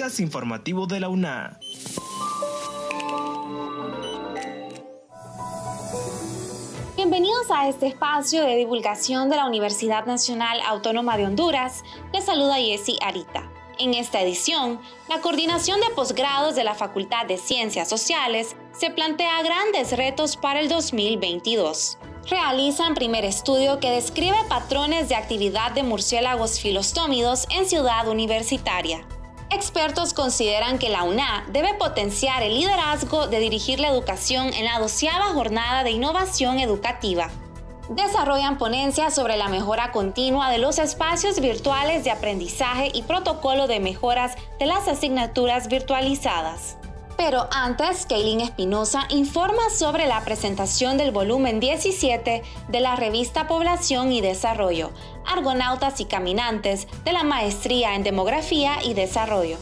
informativo de la UNA. Bienvenidos a este espacio de divulgación de la Universidad Nacional Autónoma de Honduras. Les saluda Jessy Arita. En esta edición, la coordinación de posgrados de la Facultad de Ciencias Sociales se plantea grandes retos para el 2022. Realizan primer estudio que describe patrones de actividad de murciélagos filostómidos en Ciudad Universitaria. Expertos consideran que la UNA debe potenciar el liderazgo de dirigir la educación en la doceava jornada de innovación educativa. Desarrollan ponencias sobre la mejora continua de los espacios virtuales de aprendizaje y protocolo de mejoras de las asignaturas virtualizadas. Pero antes, Kaylin Espinosa informa sobre la presentación del volumen 17 de la revista Población y Desarrollo, Argonautas y Caminantes de la Maestría en Demografía y Desarrollo.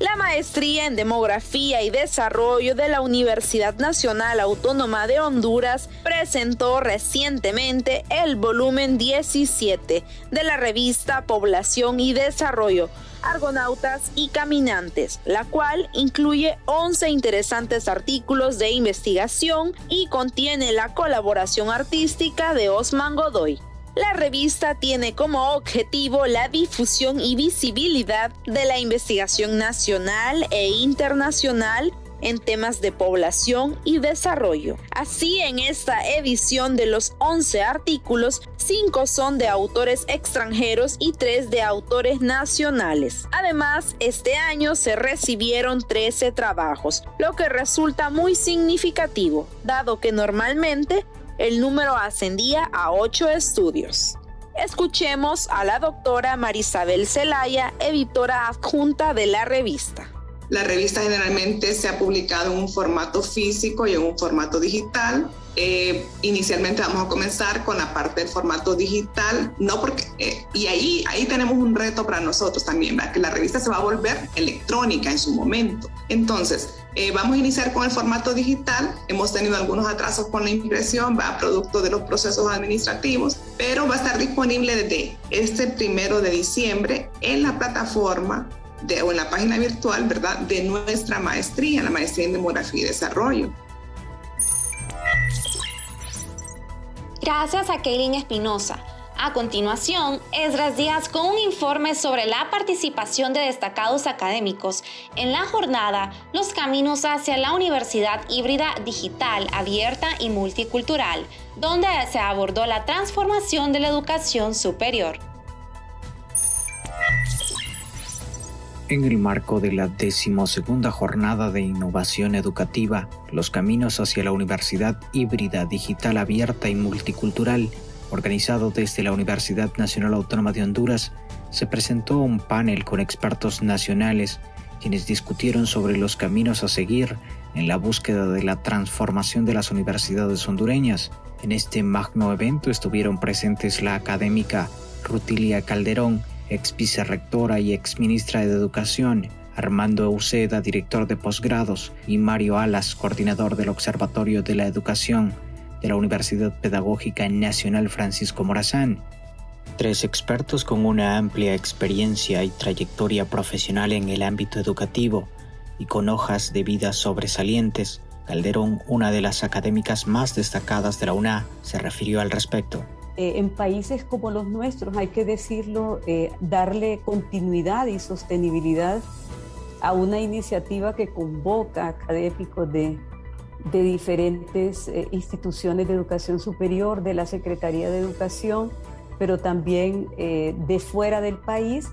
La maestría en Demografía y Desarrollo de la Universidad Nacional Autónoma de Honduras presentó recientemente el volumen 17 de la revista Población y Desarrollo, Argonautas y Caminantes, la cual incluye 11 interesantes artículos de investigación y contiene la colaboración artística de Osman Godoy. La revista tiene como objetivo la difusión y visibilidad de la investigación nacional e internacional en temas de población y desarrollo. Así, en esta edición de los 11 artículos, 5 son de autores extranjeros y 3 de autores nacionales. Además, este año se recibieron 13 trabajos, lo que resulta muy significativo, dado que normalmente el número ascendía a 8 estudios. Escuchemos a la doctora Marisabel Zelaya, editora adjunta de la revista. La revista generalmente se ha publicado en un formato físico y en un formato digital. Eh, inicialmente vamos a comenzar con la parte del formato digital, no porque, eh, y ahí, ahí tenemos un reto para nosotros también, que la revista se va a volver electrónica en su momento. Entonces, eh, vamos a iniciar con el formato digital. Hemos tenido algunos atrasos con la impresión, va producto de los procesos administrativos, pero va a estar disponible desde este primero de diciembre en la plataforma o en la página virtual, ¿verdad?, de nuestra maestría, la maestría en demografía y desarrollo. Gracias a Kaylin Espinosa. A continuación, Esdras Díaz con un informe sobre la participación de destacados académicos en la jornada Los Caminos hacia la Universidad Híbrida Digital, Abierta y Multicultural, donde se abordó la transformación de la educación superior. En el marco de la decimosegunda jornada de innovación educativa, Los Caminos hacia la Universidad Híbrida Digital Abierta y Multicultural, organizado desde la Universidad Nacional Autónoma de Honduras, se presentó un panel con expertos nacionales quienes discutieron sobre los caminos a seguir en la búsqueda de la transformación de las universidades hondureñas. En este magno evento estuvieron presentes la académica Rutilia Calderón, ex vicerrectora y ex ministra de Educación, Armando Euseda, director de posgrados, y Mario Alas, coordinador del Observatorio de la Educación de la Universidad Pedagógica Nacional Francisco Morazán. Tres expertos con una amplia experiencia y trayectoria profesional en el ámbito educativo y con hojas de vida sobresalientes, Calderón, una de las académicas más destacadas de la UNA, se refirió al respecto. Eh, en países como los nuestros, hay que decirlo, eh, darle continuidad y sostenibilidad a una iniciativa que convoca académicos de, de diferentes eh, instituciones de educación superior, de la Secretaría de Educación, pero también de fuera del país,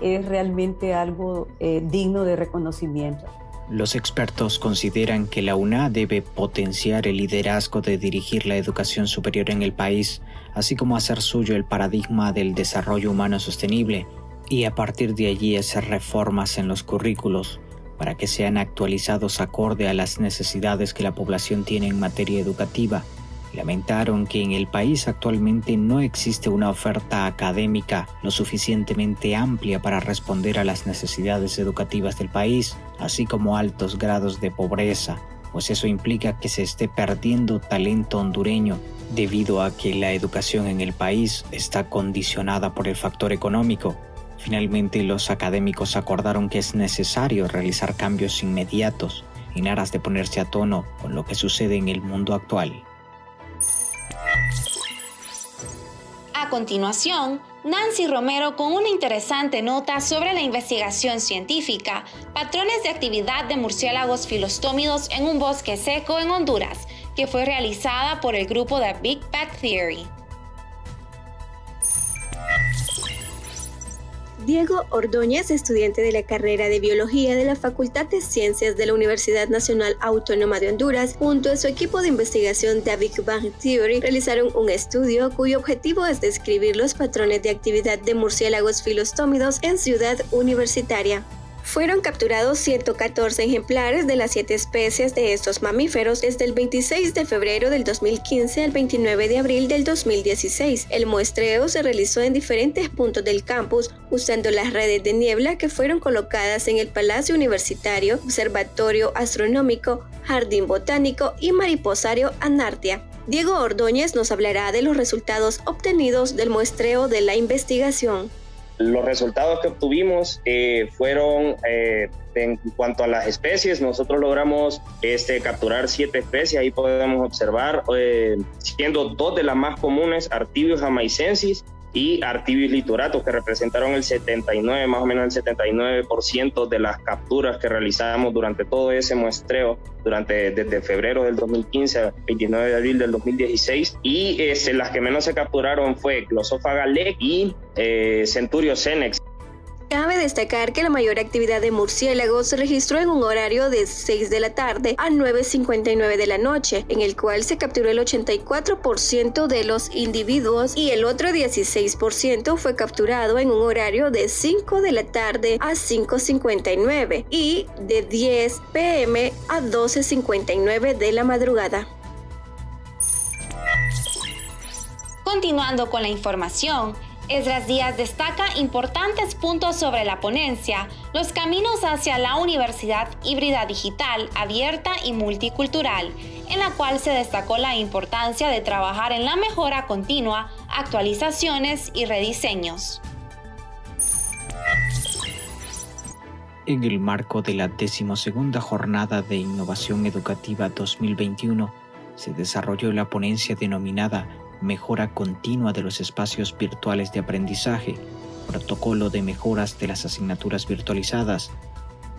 es realmente algo digno de reconocimiento. Los expertos consideran que la UNA debe potenciar el liderazgo de dirigir la educación superior en el país, así como hacer suyo el paradigma del desarrollo humano sostenible, y a partir de allí hacer reformas en los currículos para que sean actualizados acorde a las necesidades que la población tiene en materia educativa. Lamentaron que en el país actualmente no existe una oferta académica lo suficientemente amplia para responder a las necesidades educativas del país, así como altos grados de pobreza, pues eso implica que se esté perdiendo talento hondureño debido a que la educación en el país está condicionada por el factor económico. Finalmente, los académicos acordaron que es necesario realizar cambios inmediatos en aras de ponerse a tono con lo que sucede en el mundo actual. A continuación, Nancy Romero con una interesante nota sobre la investigación científica, patrones de actividad de murciélagos filostómidos en un bosque seco en Honduras, que fue realizada por el grupo de Big Bang Theory. Diego Ordóñez, estudiante de la carrera de Biología de la Facultad de Ciencias de la Universidad Nacional Autónoma de Honduras, junto a su equipo de investigación Big Bang Theory, realizaron un estudio cuyo objetivo es describir los patrones de actividad de murciélagos filostómidos en Ciudad Universitaria. Fueron capturados 114 ejemplares de las siete especies de estos mamíferos desde el 26 de febrero del 2015 al 29 de abril del 2016. El muestreo se realizó en diferentes puntos del campus usando las redes de niebla que fueron colocadas en el Palacio Universitario, Observatorio Astronómico, Jardín Botánico y Mariposario Anartia. Diego Ordóñez nos hablará de los resultados obtenidos del muestreo de la investigación. Los resultados que obtuvimos eh, fueron eh, en cuanto a las especies, nosotros logramos este, capturar siete especies, ahí podemos observar, eh, siendo dos de las más comunes, Artibius jamaicensis y Artibius lituratus, que representaron el 79, más o menos el 79% de las capturas que realizamos durante todo ese muestreo, durante desde febrero del 2015 al 29 de abril del 2016. Y este, las que menos se capturaron fue Glossophaga y eh, Centurio Cenex. Cabe destacar que la mayor actividad de murciélagos se registró en un horario de 6 de la tarde a 9.59 de la noche, en el cual se capturó el 84% de los individuos y el otro 16% fue capturado en un horario de 5 de la tarde a 5.59 y de 10 pm a 12.59 de la madrugada. Continuando con la información, Esdras Díaz destaca importantes puntos sobre la ponencia, los caminos hacia la universidad híbrida digital, abierta y multicultural, en la cual se destacó la importancia de trabajar en la mejora continua, actualizaciones y rediseños. En el marco de la decimosegunda jornada de Innovación Educativa 2021, se desarrolló la ponencia denominada mejora continua de los espacios virtuales de aprendizaje, protocolo de mejoras de las asignaturas virtualizadas,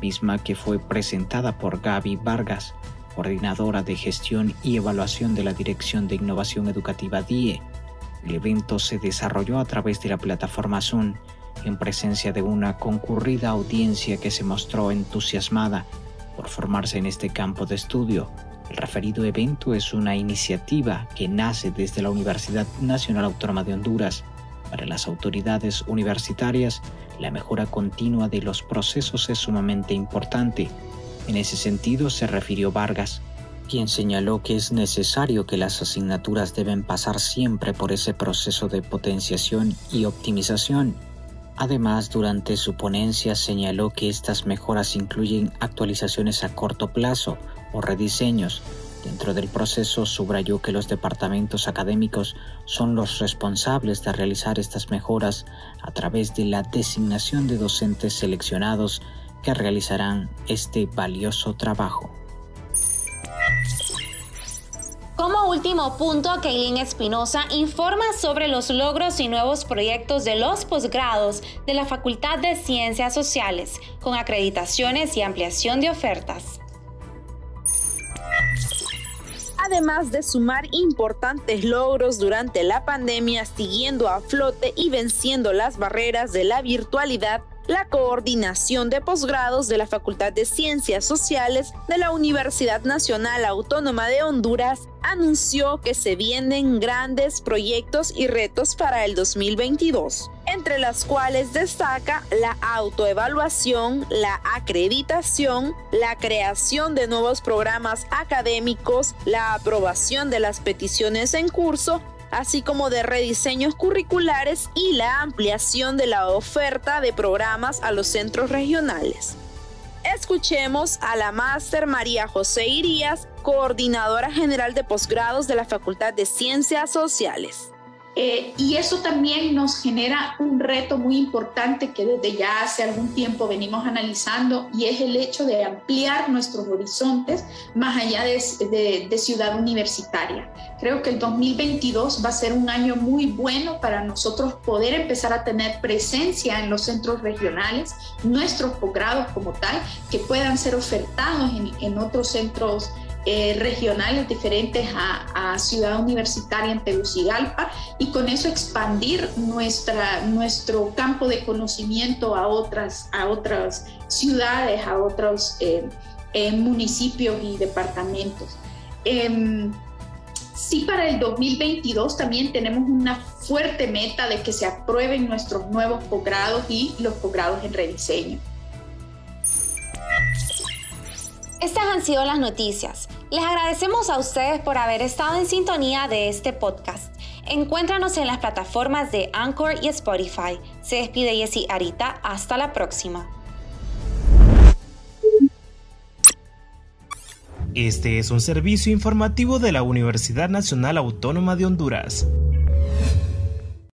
misma que fue presentada por Gaby Vargas, coordinadora de gestión y evaluación de la Dirección de Innovación Educativa DIE. El evento se desarrolló a través de la plataforma Zoom en presencia de una concurrida audiencia que se mostró entusiasmada por formarse en este campo de estudio el referido evento es una iniciativa que nace desde la Universidad Nacional Autónoma de Honduras. Para las autoridades universitarias, la mejora continua de los procesos es sumamente importante. En ese sentido se refirió Vargas, quien señaló que es necesario que las asignaturas deben pasar siempre por ese proceso de potenciación y optimización. Además, durante su ponencia señaló que estas mejoras incluyen actualizaciones a corto plazo, o rediseños. Dentro del proceso subrayó que los departamentos académicos son los responsables de realizar estas mejoras a través de la designación de docentes seleccionados que realizarán este valioso trabajo. Como último punto, Kaylin Espinosa informa sobre los logros y nuevos proyectos de los posgrados de la Facultad de Ciencias Sociales, con acreditaciones y ampliación de ofertas además de sumar importantes logros durante la pandemia, siguiendo a flote y venciendo las barreras de la virtualidad, la coordinación de posgrados de la Facultad de Ciencias Sociales de la Universidad Nacional Autónoma de Honduras anunció que se vienen grandes proyectos y retos para el 2022, entre las cuales destaca la autoevaluación, la acreditación, la creación de nuevos programas académicos, la aprobación de las peticiones en curso así como de rediseños curriculares y la ampliación de la oferta de programas a los centros regionales. Escuchemos a la máster María José Irías, coordinadora general de posgrados de la Facultad de Ciencias Sociales. Eh, y eso también nos genera un reto muy importante que desde ya hace algún tiempo venimos analizando y es el hecho de ampliar nuestros horizontes más allá de, de ciudad universitaria. Creo que el 2022 va a ser un año muy bueno para nosotros poder empezar a tener presencia en los centros regionales, nuestros posgrados como tal, que puedan ser ofertados en, en otros centros eh, regionales diferentes a, Ciudad Universitaria en Tegucigalpa y con eso expandir nuestra, nuestro campo de conocimiento a otras, a otras ciudades, a otros eh, eh, municipios y departamentos. Em, sí, para el 2022 también tenemos una fuerte meta de que se aprueben nuestros nuevos posgrados y los posgrados en rediseño. Estas han sido las noticias. Les agradecemos a ustedes por haber estado en sintonía de este podcast. Encuéntranos en las plataformas de Anchor y Spotify. Se despide Jessy Arita. Hasta la próxima. Este es un servicio informativo de la Universidad Nacional Autónoma de Honduras.